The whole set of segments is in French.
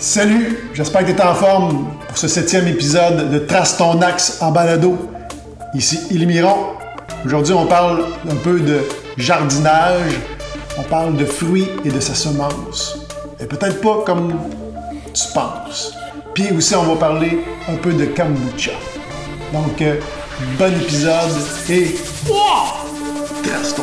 Salut, j'espère que tu es en forme pour ce septième épisode de Trace ton axe en balado. Ici Ilimiron. Aujourd'hui, on parle un peu de jardinage, on parle de fruits et de sa semence. Et peut-être pas comme tu penses. Puis aussi, on va parler un peu de kombucha. Donc, euh, bon épisode et trace ton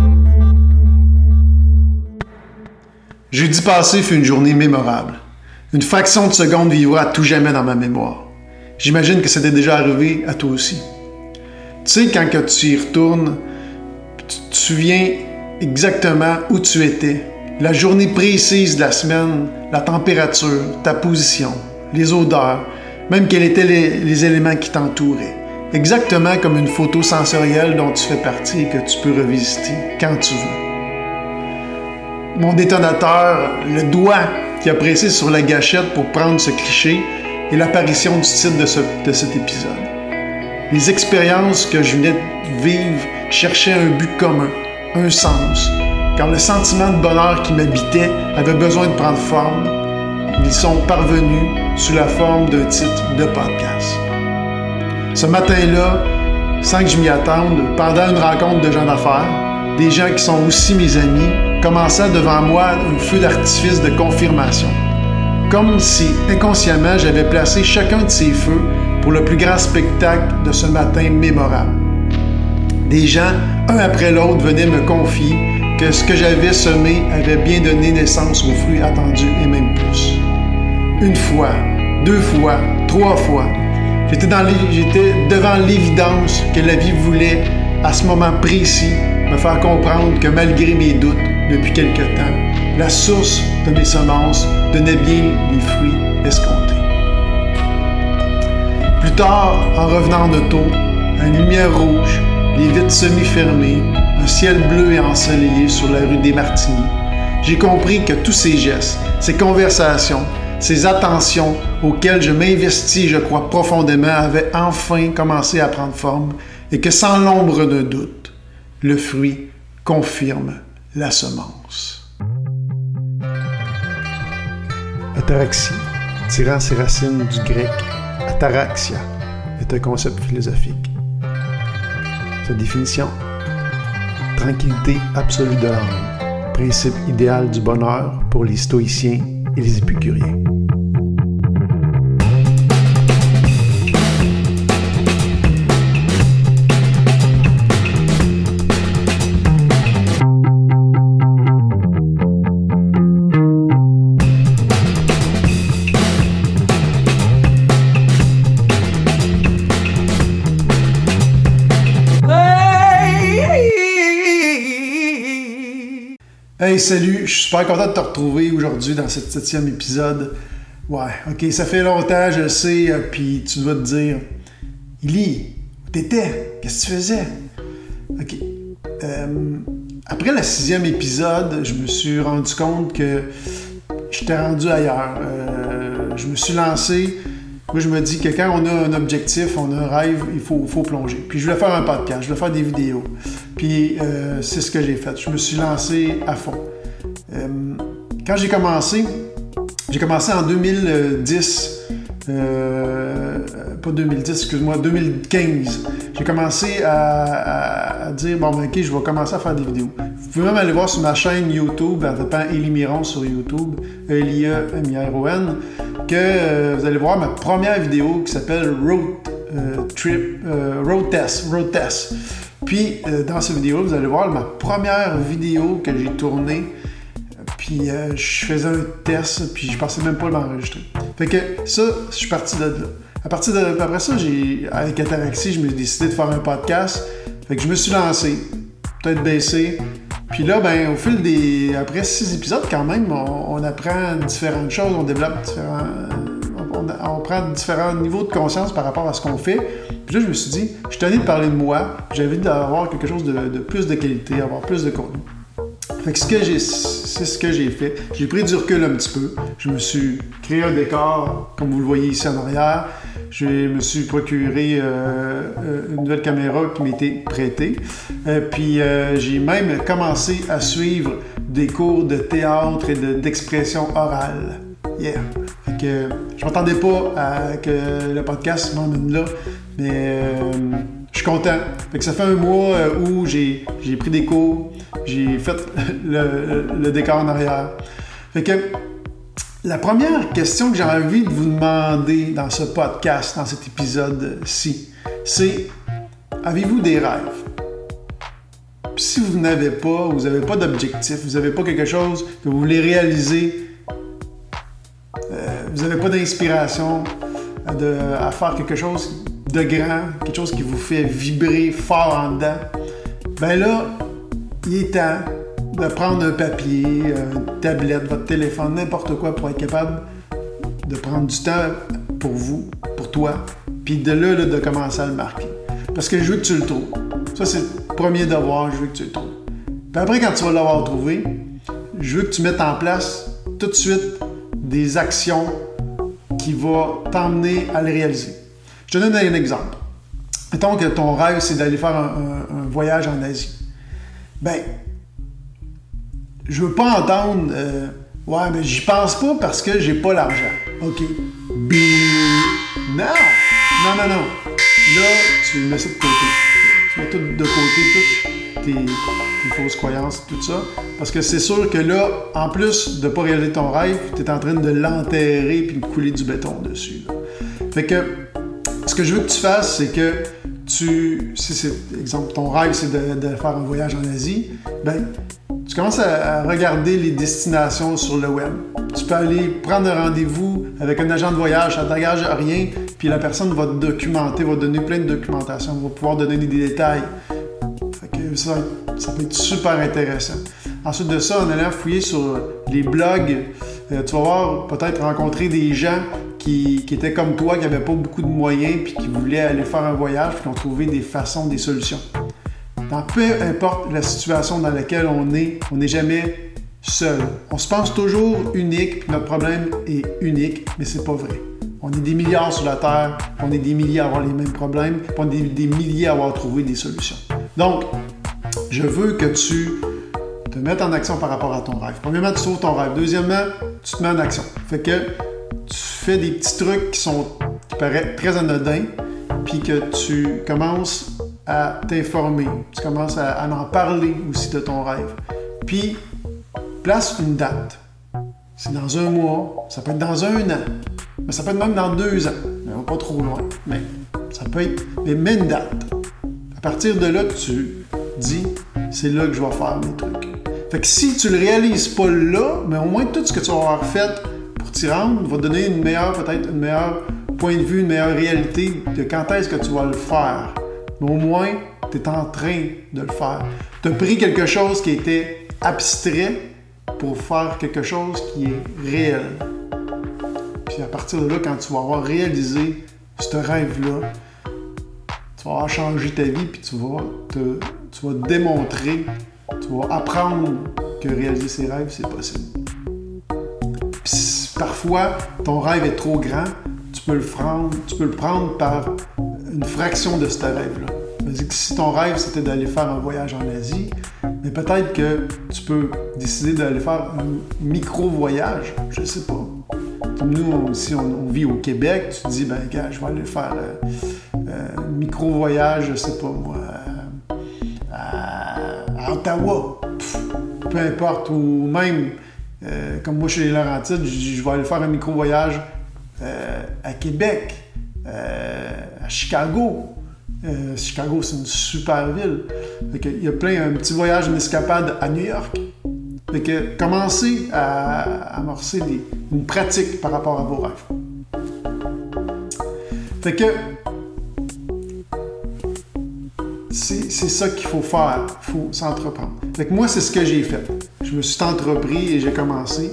Jeudi passé fut une journée mémorable. Une fraction de seconde vivra à tout jamais dans ma mémoire. J'imagine que c'était déjà arrivé à toi aussi. Tu sais, quand que tu y retournes, tu te souviens exactement où tu étais, la journée précise de la semaine, la température, ta position, les odeurs, même quels étaient les, les éléments qui t'entouraient. Exactement comme une photo sensorielle dont tu fais partie et que tu peux revisiter quand tu veux mon détonateur, le doigt qui a pressé sur la gâchette pour prendre ce cliché et l'apparition du titre de, de cet épisode. Les expériences que je venais de vivre cherchaient un but commun, un sens. Quand le sentiment de bonheur qui m'habitait avait besoin de prendre forme, ils sont parvenus sous la forme d'un titre de podcast. Ce matin-là, sans que je m'y attende, pendant une rencontre de gens d'affaires, des gens qui sont aussi mes amis, commença devant moi un feu d'artifice de confirmation. Comme si inconsciemment j'avais placé chacun de ces feux pour le plus grand spectacle de ce matin mémorable. Des gens, un après l'autre, venaient me confier que ce que j'avais semé avait bien donné naissance aux fruits attendus et même plus. Une fois, deux fois, trois fois, j'étais, j'étais devant l'évidence que la vie voulait, à ce moment précis, me faire comprendre que malgré mes doutes, depuis quelque temps, la source de mes semences donnait bien les fruits escomptés. Plus tard, en revenant en auto, une lumière rouge, les vitres semi-fermées, un ciel bleu et ensoleillé sur la rue des Martinis, j'ai compris que tous ces gestes, ces conversations, ces attentions auxquelles je m'investis, je crois profondément, avaient enfin commencé à prendre forme et que sans l'ombre d'un doute, le fruit confirme la semence. Ataraxie, tirant ses racines du grec ataraxia, est un concept philosophique. Sa définition Tranquillité absolue de l'âme, principe idéal du bonheur pour les stoïciens et les épicuriens. Hey, salut, je suis super content de te retrouver aujourd'hui dans ce septième épisode. Ouais, ok, ça fait longtemps, je le sais, euh, puis tu dois te dire, Illy, où t'étais? Qu'est-ce que tu faisais? Ok. Euh, après le sixième épisode, je me suis rendu compte que j'étais rendu ailleurs. Euh, je me suis lancé moi, je me dis que quand on a un objectif, on a un rêve, il faut, faut plonger. Puis je voulais faire un podcast, je voulais faire des vidéos. Puis euh, c'est ce que j'ai fait. Je me suis lancé à fond. Euh, quand j'ai commencé, j'ai commencé en 2010. Euh, pas 2010, excuse-moi, 2015. J'ai commencé à, dire, bon, ben, ok, je vais commencer à faire des vidéos. Vous pouvez même aller voir sur ma chaîne YouTube, en tapant Elie Miron sur YouTube, E-L-I-E-M-I-R-O-N que euh, vous allez voir ma première vidéo qui s'appelle Road Trip, Road Test, Road Test. Puis dans cette vidéo, vous allez voir ma première vidéo que j'ai tournée. Puis je faisais un test, puis je pensais même pas l'enregistrer. Fait que ça, je suis parti de là. À partir de après ça, j'ai avec Ataraxie, je me suis décidé de faire un podcast. Fait que je me suis lancé, peut-être baissé. Puis là, ben, au fil des. Après six épisodes, quand même, on, apprend différentes choses, on développe différents. Différents niveaux de conscience par rapport à ce qu'on fait. Puis là, je me suis dit, je suis de parler de moi, j'ai envie d'avoir quelque chose de, plus de qualité, avoir plus de contenu. Fait que c'est ce que j'ai fait. J'ai pris du recul un petit peu. Je me suis créé un décor, comme vous le voyez ici en arrière. Je me suis procuré euh, euh, une nouvelle caméra qui m'était prêtée. Euh, puis j'ai même commencé à suivre des cours de théâtre et d'expression orale. Yeah. Fait que je m'attendais pas à que le podcast m'emmène là, mais je suis content. Fait que ça fait un mois où j'ai pris des cours, j'ai fait le, décor en arrière. Fait que la première question que j'ai envie de vous demander dans ce podcast, dans cet épisode-ci, c'est avez-vous des rêves? Si vous n'avez pas, vous n'avez pas d'objectif, vous n'avez pas quelque chose que vous voulez réaliser, euh, vous n'avez pas d'inspiration à faire quelque chose de grand, quelque chose qui vous fait vibrer fort en dedans, ben là, il est temps de prendre un papier, une tablette, votre téléphone, n'importe quoi pour être capable de prendre du temps pour vous, pour toi, puis de là, de commencer à le marquer. Parce que je veux que tu le trouves. Ça, c'est le premier devoir, je veux que tu le trouves. Puis après, quand tu vas l'avoir trouvé, je veux que tu mettes en place tout de suite des actions qui vont t'emmener à le réaliser. Je te donne un exemple. Mettons que ton rêve, c'est d'aller faire un, un voyage en Asie. Ben, je veux pas entendre euh, Ouais, mais j'y pense pas parce que j'ai pas l'argent. OK. Non! Non, non, non. Là, tu mets ça de côté. Tu mets tout de côté, toutes tes, fausses croyances, tout ça. Parce que c'est sûr que là, en plus de pas réaliser ton rêve, tu es en train de l'enterrer puis de couler du béton dessus. Fait que ce que je veux que tu fasses, c'est que tu, si c'est, exemple, ton rêve, c'est de, faire un voyage en Asie, ben, tu commences à, regarder les destinations sur le web. Tu peux aller prendre un rendez-vous avec un agent de voyage, ça t'engage à rien, puis la personne va te documenter, va te donner plein de documentation, va pouvoir donner des détails. ça, peut être super intéressant. Ensuite de ça, en allant fouiller sur les blogs, euh, tu vas voir peut-être rencontrer des gens qui, qui, étaient comme toi, qui n'avaient pas beaucoup de moyens, puis qui voulaient aller faire un voyage, puis qui ont trouvé des façons, des solutions peu importe la situation dans laquelle on est, on n'est jamais seul. On se pense toujours unique, puis notre problème est unique, mais c'est pas vrai. On est des milliards sur la Terre, on est des milliers à avoir les mêmes problèmes, puis on est des milliers à avoir trouvé des solutions. Donc, je veux que tu te mettes en action par rapport à ton rêve. Premièrement, tu trouves ton rêve. Deuxièmement, tu te mets en action. Fait que tu fais des petits trucs qui sont qui paraissent très anodins, puis que tu commences à t'informer, tu commences à, en parler aussi de ton rêve. Puis, place une date. C'est dans un mois, ça peut être dans un an, mais ça peut être même dans deux ans. Mais pas trop loin. Mais ça peut être. Mais mets une date. À partir de là, tu dis, c'est là que je vais faire mes trucs. Fait que si tu le réalises pas là, mais au moins tout ce que tu vas avoir fait pour t'y rendre va donner une meilleure, peut-être une meilleure point de vue, une meilleure réalité de quand est-ce que tu vas le faire mais au moins, tu es en train de le faire. Tu as pris quelque chose qui était abstrait pour faire quelque chose qui est réel. Puis à partir de là, quand tu vas avoir réalisé ce rêve-là, tu vas avoir changé ta vie, puis tu vas, te, tu vas démontrer, tu vas apprendre que réaliser ses rêves, c'est possible. Parfois, ton rêve est trop grand, tu peux le prendre, tu peux le prendre par une fraction de ce rêve-là. Si ton rêve c'était d'aller faire un voyage en Asie, mais peut-être que tu peux décider d'aller faire un micro-voyage, je sais pas. Nous, si on, vit au Québec, tu te dis, ben gars, je vais aller faire euh, euh, un micro-voyage, je sais pas moi, à, Ottawa. peu importe, ou même, euh, comme moi chez les Laurentides, je, vais aller faire un micro-voyage à Québec, à Chicago. Euh, Chicago, c'est une super ville. il y a plein, un petit voyage, une escapade à New York. Fait que commencez à, amorcer une pratique par rapport à vos rêves. Fait que c'est ça qu'il faut faire. Il faut s'entreprendre. Moi, c'est ce que j'ai fait. Je me suis entrepris et j'ai commencé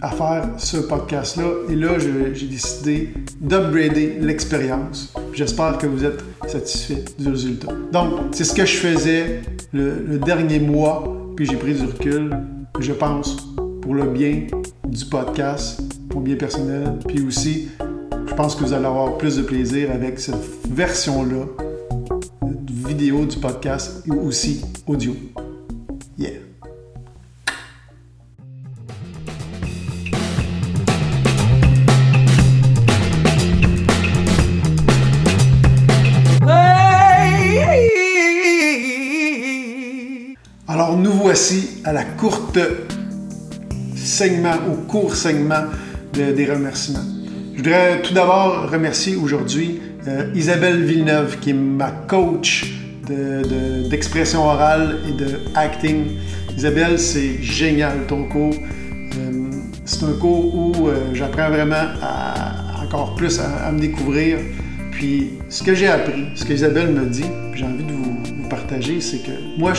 à faire ce podcast-là. Et là, j'ai décidé d'upgrader l'expérience. J'espère que vous êtes satisfait du résultat. Donc, c'est ce que je faisais le, dernier mois, puis j'ai pris du recul, je pense, pour le bien du podcast, pour le bien personnel, puis aussi, je pense que vous allez avoir plus de plaisir avec cette version-là, du podcast et aussi audio. Yeah! Alors nous voici à la courte segment, au court segment des remerciements. Je voudrais tout d'abord remercier aujourd'hui euh, Isabelle Villeneuve, qui est ma coach d'expression orale et de acting. Isabelle, c'est génial ton cours. Euh, c'est un cours où euh, j'apprends vraiment encore plus à, me découvrir. Puis ce que j'ai appris, ce qu'Isabelle me dit, j'ai envie de vous, partager, c'est que moi,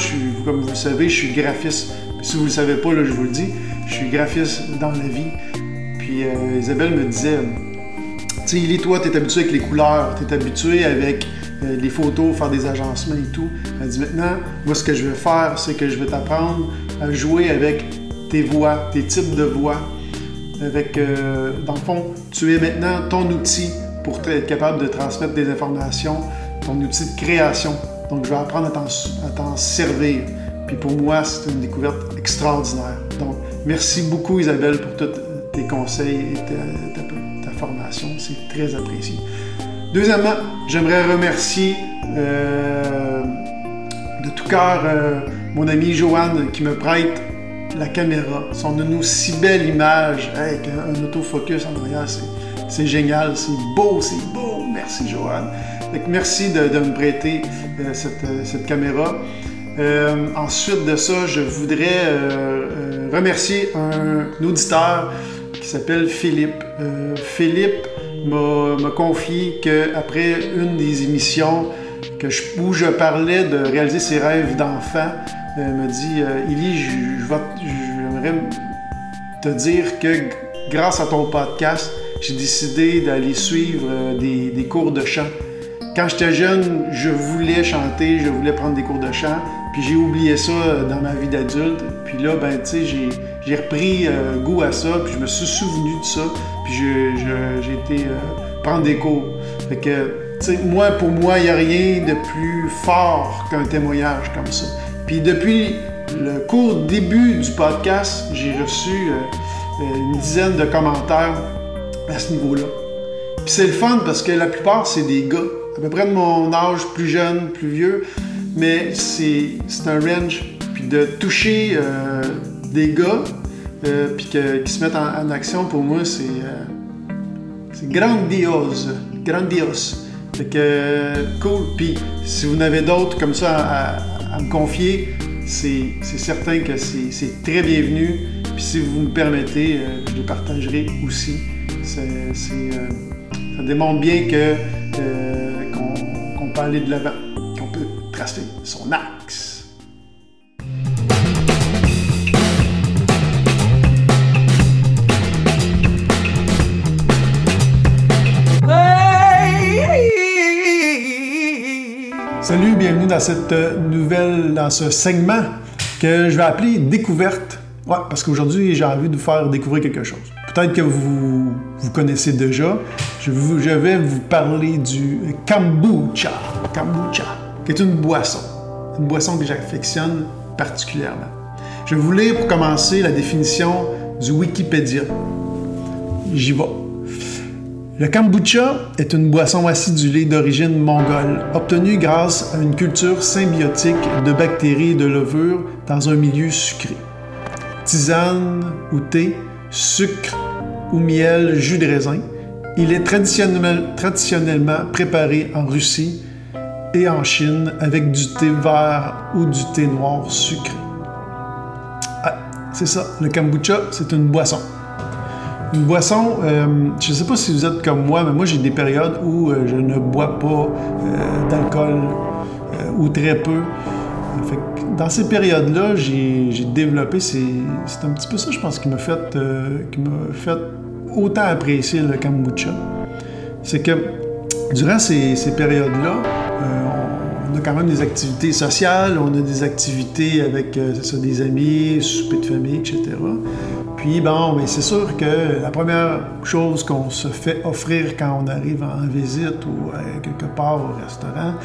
comme vous le savez, je suis graphiste. si vous ne le savez pas, là, je vous le dis, je suis graphiste dans la vie. Puis euh, Isabelle me disait, tu sais, toi, tu es habitué avec les couleurs, tu es habitué avec les photos, faire des agencements et tout. Elle dit maintenant, moi, ce que je vais faire, c'est que je vais t'apprendre à jouer avec tes voix, tes types de voix. Avec, euh, dans le fond, tu es maintenant ton outil pour être capable de transmettre des informations, ton outil de création. Donc, je vais apprendre à t'en servir. Puis pour moi, c'est une découverte extraordinaire. Donc, merci beaucoup, Isabelle, pour tous tes conseils et ta formation. C'est très apprécié. Deuxièmement, j'aimerais remercier euh, de tout cœur euh, mon ami Joanne qui me prête la caméra. Son une aussi belle image avec un, autofocus en arrière. C'est génial, c'est beau, c'est beau. Merci Joanne. merci de, me prêter euh, cette, caméra. ensuite de ça, je voudrais remercier un auditeur qui s'appelle Philippe. Philippe m'a confié qu'après une des émissions où je parlais de réaliser ses rêves d'enfant, euh, m'a dit euh, Élie, j'aimerais te dire que grâce à ton podcast, j'ai décidé d'aller suivre euh, des, des, cours de chant. Quand j'étais jeune, je voulais chanter, je voulais prendre des cours de chant, puis j'ai oublié ça dans ma vie d'adulte. Puis là, ben, tu sais, j'ai repris goût à ça, puis je me suis souvenu de ça, puis j'ai été euh, prendre des cours. Fait que, moi, pour moi, il n'y a rien de plus fort qu'un témoignage comme ça. Puis depuis le court début du podcast, j'ai reçu euh, euh, une dizaine de commentaires à ce niveau-là. Puis c'est le fun parce que la plupart, c'est des gars, à peu près de mon âge, plus jeune, plus vieux, mais c'est un range. Puis de toucher des gars, euh, puis qui se mettent en, action, pour moi, c'est euh, grandiose. Grandiose. Fait que, cool. Puis, si vous n'avez d'autres comme ça à, me confier, c'est certain que c'est très bienvenu. Puis, si vous me permettez, euh, je les partagerai aussi. ça démontre bien que qu'on peut aller de l'avant, qu'on peut tracer son axe. Salut, bienvenue dans cette nouvelle, dans ce segment que je vais appeler découverte. Ouais, parce qu'aujourd'hui, j'ai envie de vous faire découvrir quelque chose. Peut-être que vous, vous connaissez déjà. Je, je, vais vous parler du kombucha. Kombucha, qui est une boisson. Une boisson que j'affectionne particulièrement. Je vais vous lire pour commencer la définition du Wikipédia. J'y vais. Le kombucha est une boisson acidulée d'origine mongole, obtenue grâce à une culture symbiotique de bactéries et de levures dans un milieu sucré. Tisane ou thé, sucre ou miel, jus de raisin, il est traditionnellement préparé en Russie et en Chine avec du thé vert ou du thé noir sucré. Ah, c'est ça, le kombucha, c'est une boisson. Une boisson, euh, je ne sais pas si vous êtes comme moi, mais moi j'ai des périodes où euh, je ne bois pas euh, d'alcool ou très peu. dans ces périodes-là, j'ai développé, c'est un petit peu ça, je pense, qui m'a fait, qui fait autant apprécier le kombucha. C'est que durant ces, périodes-là, on a quand même des activités sociales, on a des activités avec des amis, souper de famille, etc. Bon, mais c'est sûr que la première chose qu'on se fait offrir quand on arrive en visite ou quelque part au restaurant,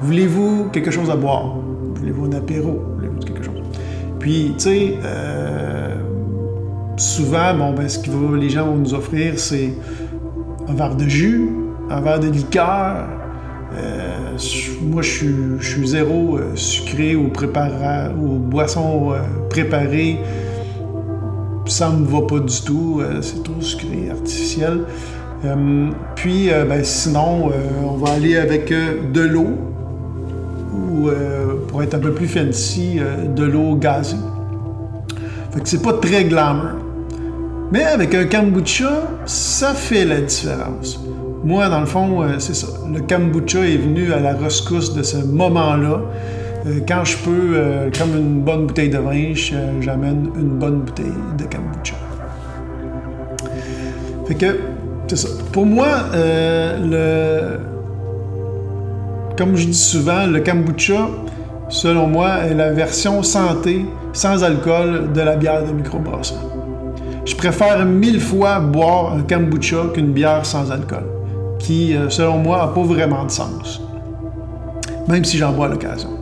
voulez-vous quelque chose à boire? Voulez-vous un apéro? Voulez-vous quelque chose? Puis, tu sais, euh, souvent, bon, ben, ce que les gens vont nous offrir, c'est un verre de jus, un verre de liqueur. Euh, moi, je suis, zéro euh, sucré ou, ou boisson préparée. Ça me va pas du tout. c'est trop sucré, artificiel. puis, ben, sinon, on va aller avec de l'eau ou pour être un peu plus fancy, de l'eau gazée. Fait que c'est pas très glamour. Mais avec un kombucha, ça fait la différence. Moi, dans le fond, euh, c'est ça. Le kombucha est venu à la rescousse de ce moment-là. Euh, quand je peux, euh, comme une bonne bouteille de vin, j'amène une bonne bouteille de kombucha. Fait que. Pour moi, comme je dis souvent, le kombucha, selon moi, est la version santé, sans alcool, de la bière de microbrasserie. Je préfère mille fois boire un kombucha qu'une bière sans alcool, qui, euh, selon moi, n'a pas vraiment de sens, même si j'en bois l'occasion.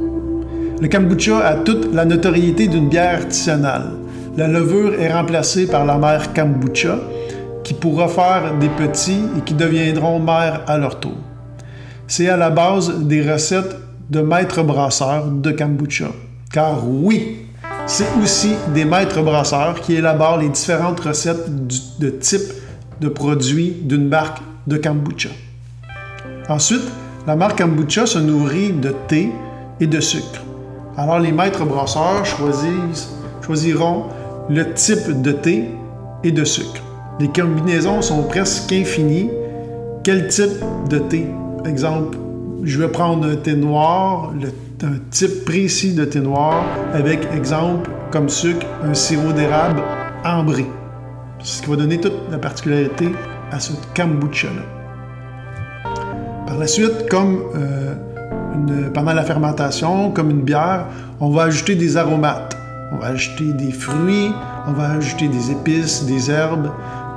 Le kombucha a toute la notoriété d'une bière artisanale. La levure est remplacée par la mère kombucha, qui pourra faire des petits et qui deviendront mères à leur tour. C'est à la base des recettes de maîtres brasseurs de kombucha. Car oui, c'est aussi des maîtres brasseurs qui élaborent les différentes recettes de type de produits d'une marque de kombucha. Ensuite, la marque kombucha se nourrit de thé et de sucre. Alors les maîtres brasseurs choisiront le type de thé et de sucre. Les combinaisons sont presque infinies. Quel type de thé? Exemple, je vais prendre un thé noir, le un type précis de thé noir avec, exemple, comme sucre, un sirop d'érable ambré. Ce qui va donner toute la particularité à ce kombucha-là. Par la suite, comme euh, pendant la fermentation, comme une bière, on va ajouter des aromates. On va ajouter des fruits, on va ajouter des épices, des herbes.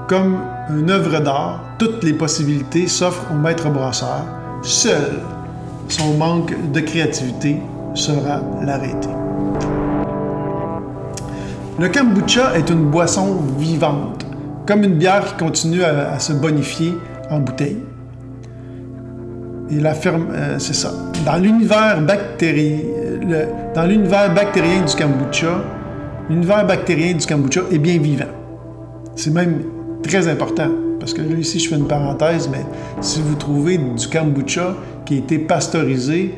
Comme une œuvre d'art, toutes les possibilités s'offrent au maître brasseur, seul son manque de créativité sera l'arrêté. Le kombucha est une boisson vivante, comme une bière qui continue à, se bonifier en bouteille. Et la ferme, euh, c'est ça. Dans l'univers bactérien, du kombucha, l'univers bactérien du kombucha est bien vivant. C'est même très important. Parce que là, ici, je fais une parenthèse, mais si vous trouvez du kombucha qui a été pasteurisé,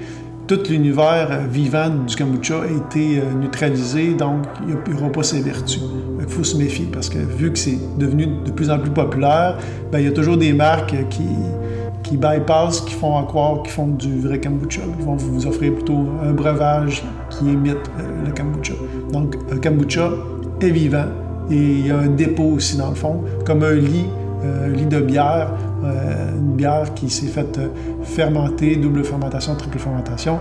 tout l'univers vivant du kombucha a été euh, neutralisé, donc il n'y aura pas ses vertus. Il faut se méfier parce que vu que c'est devenu de plus en plus populaire, ben, il y a toujours des marques qui, qui bypassent, qui font croire qu'ils font du vrai kombucha. Ils vont vous offrir plutôt un breuvage qui imite euh, le kombucha. Donc, un kombucha est vivant et il y a un dépôt aussi dans le fond, comme un lit un lit de bière, euh, une bière qui s'est faite euh, fermenter, double fermentation, triple fermentation,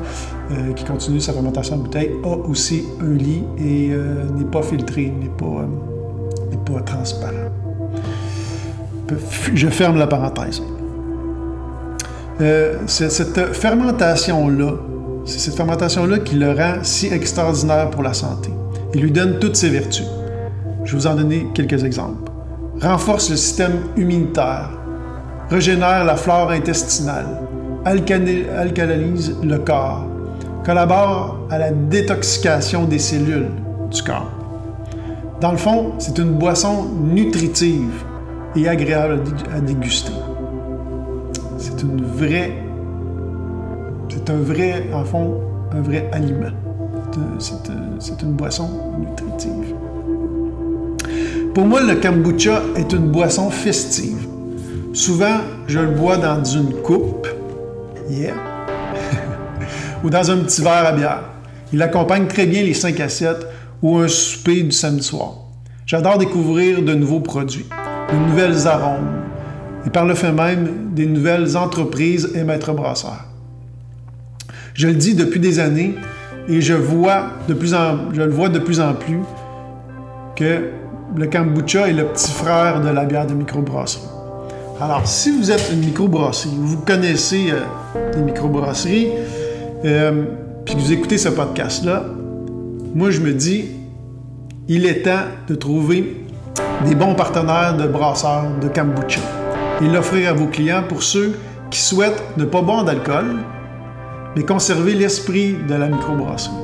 euh, qui continue sa fermentation en bouteille, a aussi un lit et n'est pas filtré, n'est pas, pas transparent. Je ferme la parenthèse. Cette fermentation-là, c'est cette fermentation-là qui le rend si extraordinaire pour la santé. Il lui donne toutes ses vertus. Je vais vous en donner quelques exemples renforce le système immunitaire, régénère la flore intestinale, alcalinise le corps, collabore à la détoxication des cellules du corps. Dans le fond, c'est une boisson nutritive et agréable à déguster. C'est un vrai, en un vrai aliment. C'est une boisson nutritive. Pour moi, le kombucha est une boisson festive. Souvent, je le bois dans une coupe, yeah, ou dans un petit verre à bière. Il accompagne très bien les 5 à 7 ou un souper du samedi soir. J'adore découvrir de nouveaux produits, de nouvelles arômes, et par le fait même des nouvelles entreprises et maîtres brasseurs. Je le dis depuis des années et je, vois de plus en, je le vois de plus en plus que le kombucha est le petit frère de la bière de microbrasserie. Alors, si vous êtes une microbrasserie, vous connaissez euh, les microbrasseries, euh, puis que vous écoutez ce podcast-là, moi je me dis, il est temps de trouver des bons partenaires de brasseurs de kombucha et l'offrir à vos clients pour ceux qui souhaitent ne pas boire d'alcool, mais conserver l'esprit de la microbrasserie.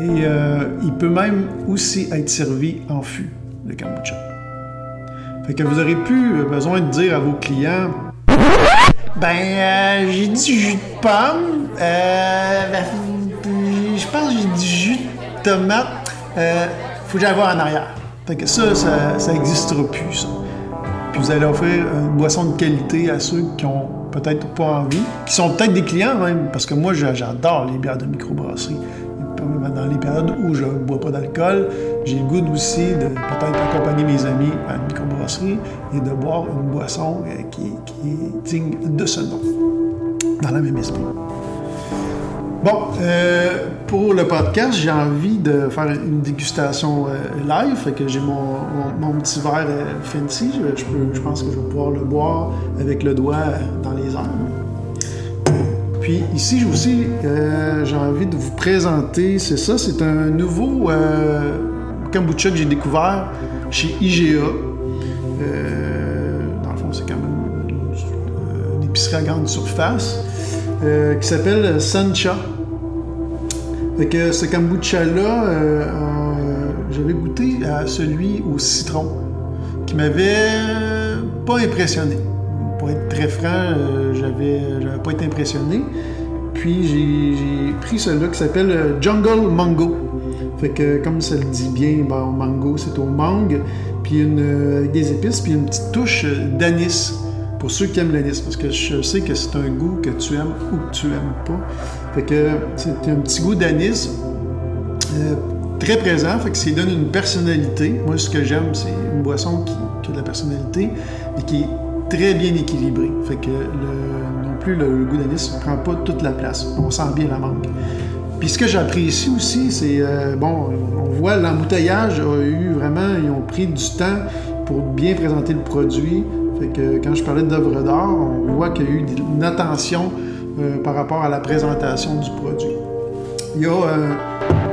Et euh, il peut même aussi être servi en fût, le kombucha. Fait que vous aurez plus besoin de dire à vos clients Ben, euh, j'ai du jus de pomme, euh, ben, je pense que j'ai du jus de tomate, euh, faut que j'aille voir en arrière. Fait que ça, ça n'existera plus, ça. Puis vous allez offrir une boisson de qualité à ceux qui ont peut-être pas envie, qui sont peut-être des clients même, parce que moi, j'adore les bières de microbrasserie. Dans les périodes où je ne bois pas d'alcool, j'ai le goût aussi de peut-être accompagner mes amis à une microbrasserie et de boire une boisson euh, qui, qui est digne de ce nom, dans la même esprit. Bon, euh, pour le podcast, j'ai envie de faire une dégustation euh, live. Que j'ai mon, petit verre euh, fancy. Je, pense que je vais pouvoir le boire avec le doigt dans les airs. Puis ici, aussi, j'ai envie de vous présenter, c'est ça, c'est un nouveau kombucha que j'ai découvert chez IGA. dans le fond, c'est quand même une épicerie à grande surface. Qui s'appelle Sancha. Fait que ce kombucha-là, euh, euh, j'avais goûté à celui au citron, qui m'avait pas impressionné. Pour être très franc, euh, j'avais, pas été impressionné. Puis j'ai, pris celui-là qui s'appelle Jungle Mango. Fait que comme ça le dit bien, bon, mango c'est au mangue, puis une, des épices, puis une petite touche d'anis pour ceux qui aiment l'anis, parce que je sais que c'est un goût que tu aimes ou que tu aimes pas. Fait que c'est un petit goût d'anis euh, très présent, fait que ça donne une personnalité. Moi, ce que j'aime, c'est une boisson qui, a de la personnalité et qui est très bien équilibrée. Fait que non plus le, goût d'anis ne prend pas toute la place. On sent bien la mangue. Puis ce que j'apprécie aussi, c'est, euh, bon, on voit l'embouteillage a eu vraiment, ils ont pris du temps pour bien présenter le produit. Fait que quand je parlais d'œuvre d'art, on voit qu'il y a eu une attention euh, par rapport à la présentation du produit. Il y a euh,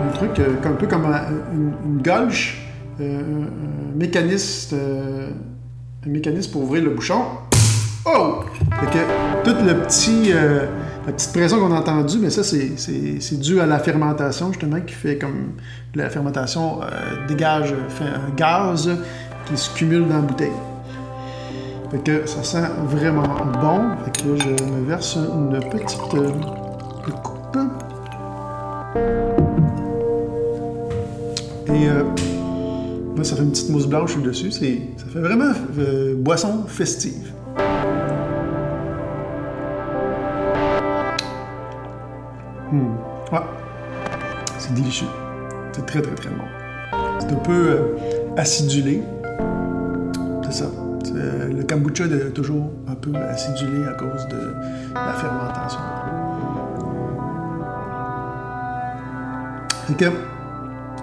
un truc euh, un peu comme une, une gauche, un, mécanisme, pour ouvrir le bouchon. Oh! Fait que tout le petit, la petite pression qu'on a entendue, mais ça, c'est dû à la fermentation, justement, qui fait comme la fermentation dégage un gaz qui se cumule dans la bouteille. Fait que ça sent vraiment bon. Fait que je me verse une petite euh, coupe. Et euh, ça fait une petite mousse blanche dessus. Ça fait vraiment euh, boisson festive. Hmm. Ouais. C'est délicieux. C'est très, très, très bon. C'est un peu acidulé. C'est ça. Euh, le kombucha est toujours un peu acidulé à cause de la fermentation.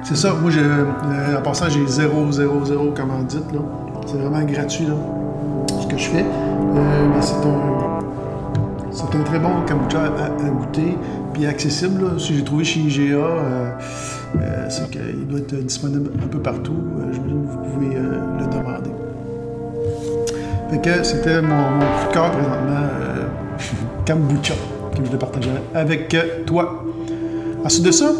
c'est ça, moi, euh, en passant, j'ai 0, 0, 0 commandite. Là. C'est vraiment gratuit, ce que je fais. Euh, mais c'est un, c'est un très bon kombucha à, goûter, puis accessible. Si j'ai trouvé chez IGA, c'est qu'il doit être disponible un peu partout. je vous pouvez le demander. Que c'était mon, cœur présentement, euh, kombucha, que je voulais partager avec toi. Ensuite de ça,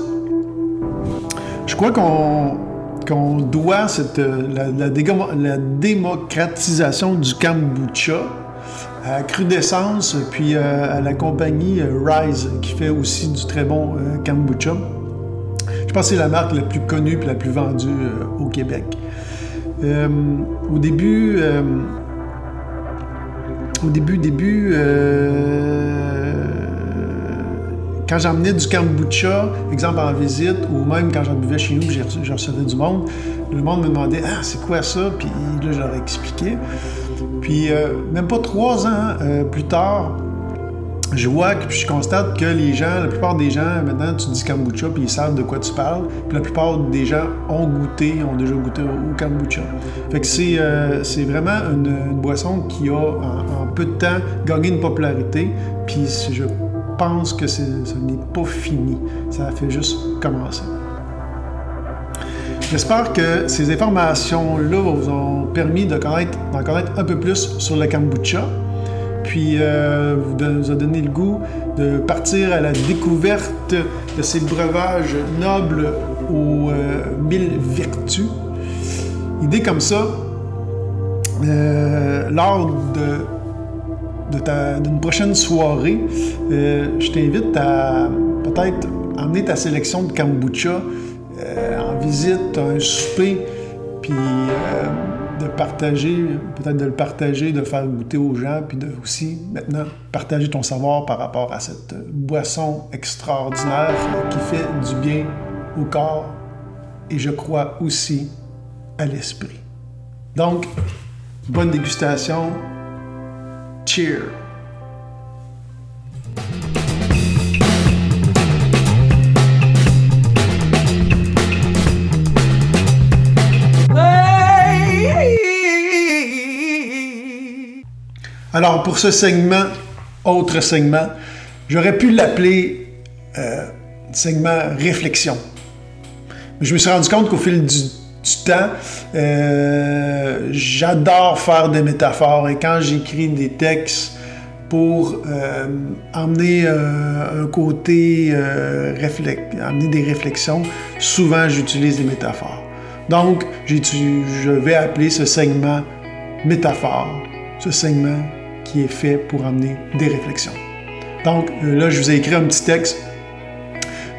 je crois qu'on doit cette, la, la, démocratisation du kombucha à Crudescence, puis euh, à la compagnie euh, Rise, qui fait aussi du très bon kombucha. Je pense que c'est la marque la plus connue et la plus vendue au Québec. au début, au début, début, euh, quand j'emmenais du kombucha, exemple en visite, ou même quand j'en buvais chez nous, je recevais du monde, le monde me demandait Ah, c'est quoi ça Puis là, leur expliquais. Puis euh, même pas trois ans euh, plus tard, je vois que je constate que les gens, la plupart des gens, maintenant, tu dis kombucha, puis ils savent de quoi tu parles. Puis la plupart des gens ont goûté, ont déjà goûté au, kombucha. Fait que c'est, euh, vraiment une, boisson qui a, en, peu de temps, gagné une popularité. Puis je pense que ce n'est pas fini. Ça a fait juste commencer. J'espère que ces informations-là vous ont permis de connaître, d'en connaître un peu plus sur le kombucha puis euh, vous a donné le goût de partir à la découverte de ces breuvages nobles aux euh, mille vertus. Idée comme ça, euh, lors de, d'une prochaine soirée, je t'invite à peut-être emmener ta sélection de kombucha en visite, un souper, puis de partager, peut-être de le partager, de faire goûter aux gens, puis de aussi maintenant partager ton savoir par rapport à cette boisson extraordinaire qui fait du bien au corps et je crois aussi à l'esprit. Donc, bonne dégustation. Cheers! Alors, pour ce segment, autre segment, j'aurais pu l'appeler euh, segment réflexion. Mais je me suis rendu compte qu'au fil du, temps, euh, j'adore faire des métaphores et quand j'écris des textes pour euh, emmener un côté, amener des réflexions, souvent j'utilise des métaphores. Donc, je vais appeler ce segment métaphore, ce segment qui est fait pour amener des réflexions. Donc euh, là, je vous ai écrit un petit texte,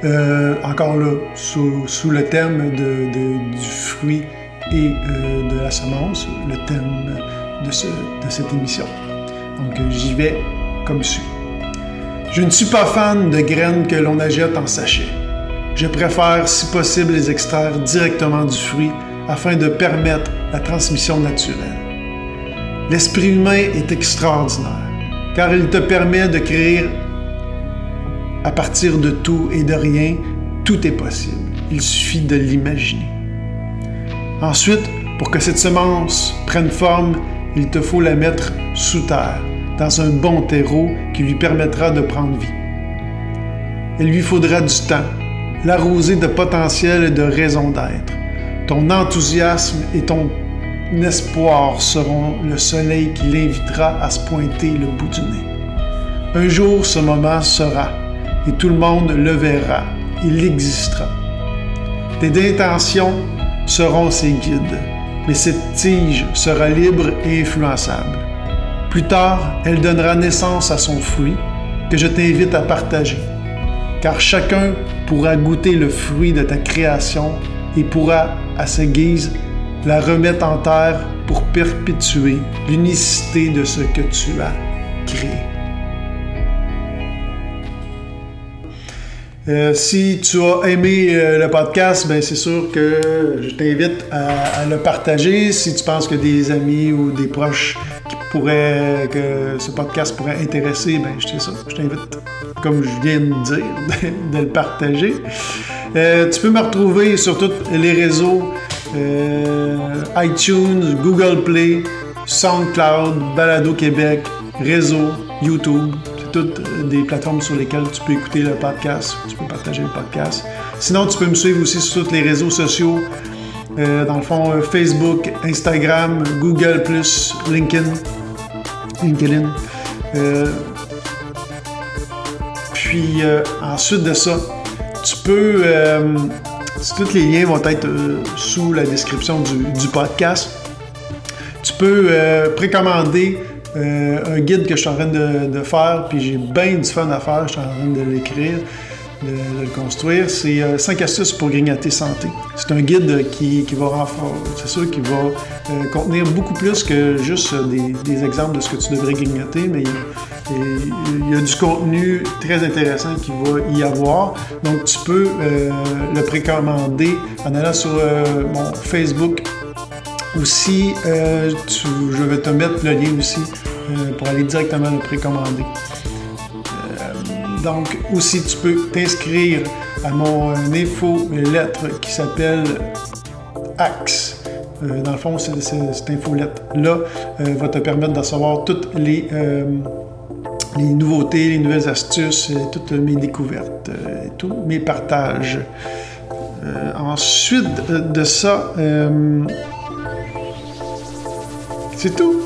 euh, encore là, sous, le thème du fruit et euh, de la semence, le thème de, de cette émission. Donc j'y vais comme suit. Je ne suis pas fan de graines que l'on achète en sachet. Je préfère, si possible, les extraire directement du fruit afin de permettre la transmission naturelle. L'esprit humain est extraordinaire, car il te permet de créer à partir de tout et de rien. Tout est possible. Il suffit de l'imaginer. Ensuite, pour que cette semence prenne forme, il te faut la mettre sous terre, dans un bon terreau qui lui permettra de prendre vie. Il lui faudra du temps, l'arroser de potentiel et de raison d'être. Ton enthousiasme et ton espoir seront le soleil qui l'invitera à se pointer le bout du nez. Un jour, ce moment sera, et tout le monde le verra. Il existera. Tes intentions seront ses guides, mais cette tige sera libre et influençable. Plus tard, elle donnera naissance à son fruit, que je t'invite à partager, car chacun pourra goûter le fruit de ta création et pourra, à sa guise, la remettre en terre pour perpétuer l'unicité de ce que tu as créé. Euh, si tu as aimé euh, le podcast, ben c'est sûr que je t'invite à, le partager. Si tu penses que des amis ou des proches qui pourraient, que ce podcast pourrait intéresser, ben je, ça, je t'invite, comme je viens de dire, de, le partager. Euh, tu peux me retrouver sur tous les réseaux euh, iTunes, Google Play, SoundCloud, Balado Québec, Réseau, YouTube. C'est toutes des plateformes sur lesquelles tu peux écouter le podcast, tu peux partager le podcast. Sinon, tu peux me suivre aussi sur tous les réseaux sociaux. Euh, dans le fond, euh, Facebook, Instagram, Google, LinkedIn. LinkedIn. puis ensuite de ça, tu peux tous les liens vont être euh, sous la description du, podcast. Tu peux euh, précommander euh, un guide que je suis en train de, faire, puis j'ai bien du fun à faire, je suis en train de l'écrire. Le, construire. C'est 5 astuces pour grignoter santé. C'est un guide qui, va c'est sûr qui va contenir beaucoup plus que juste des, exemples de ce que tu devrais grignoter, mais il y a du contenu très intéressant qui va y avoir. Donc, tu peux le précommander en allant sur mon Facebook aussi, euh, je vais te mettre le lien aussi euh, pour aller directement le précommander. Euh, donc, aussi, tu peux t'inscrire à mon info lettre qui s'appelle Axe. dans le fond, cette infolettre-là va te permettre de savoir toutes les nouveautés, les nouvelles astuces, toutes mes découvertes, tous mes partages. ensuite de ça, c'est tout.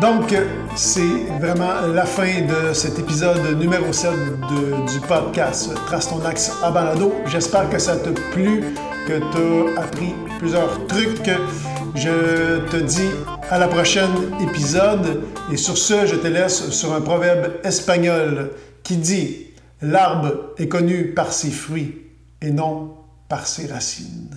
Donc, c'est vraiment la fin de cet épisode numéro 7 du podcast Trace ton axe à balado. J'espère que ça t'a plu, que tu as appris plusieurs trucs. Je te dis à la prochaine épisode. Et sur ce, je te laisse sur un proverbe espagnol qui dit L'arbre est connu par ses fruits et non par ses racines.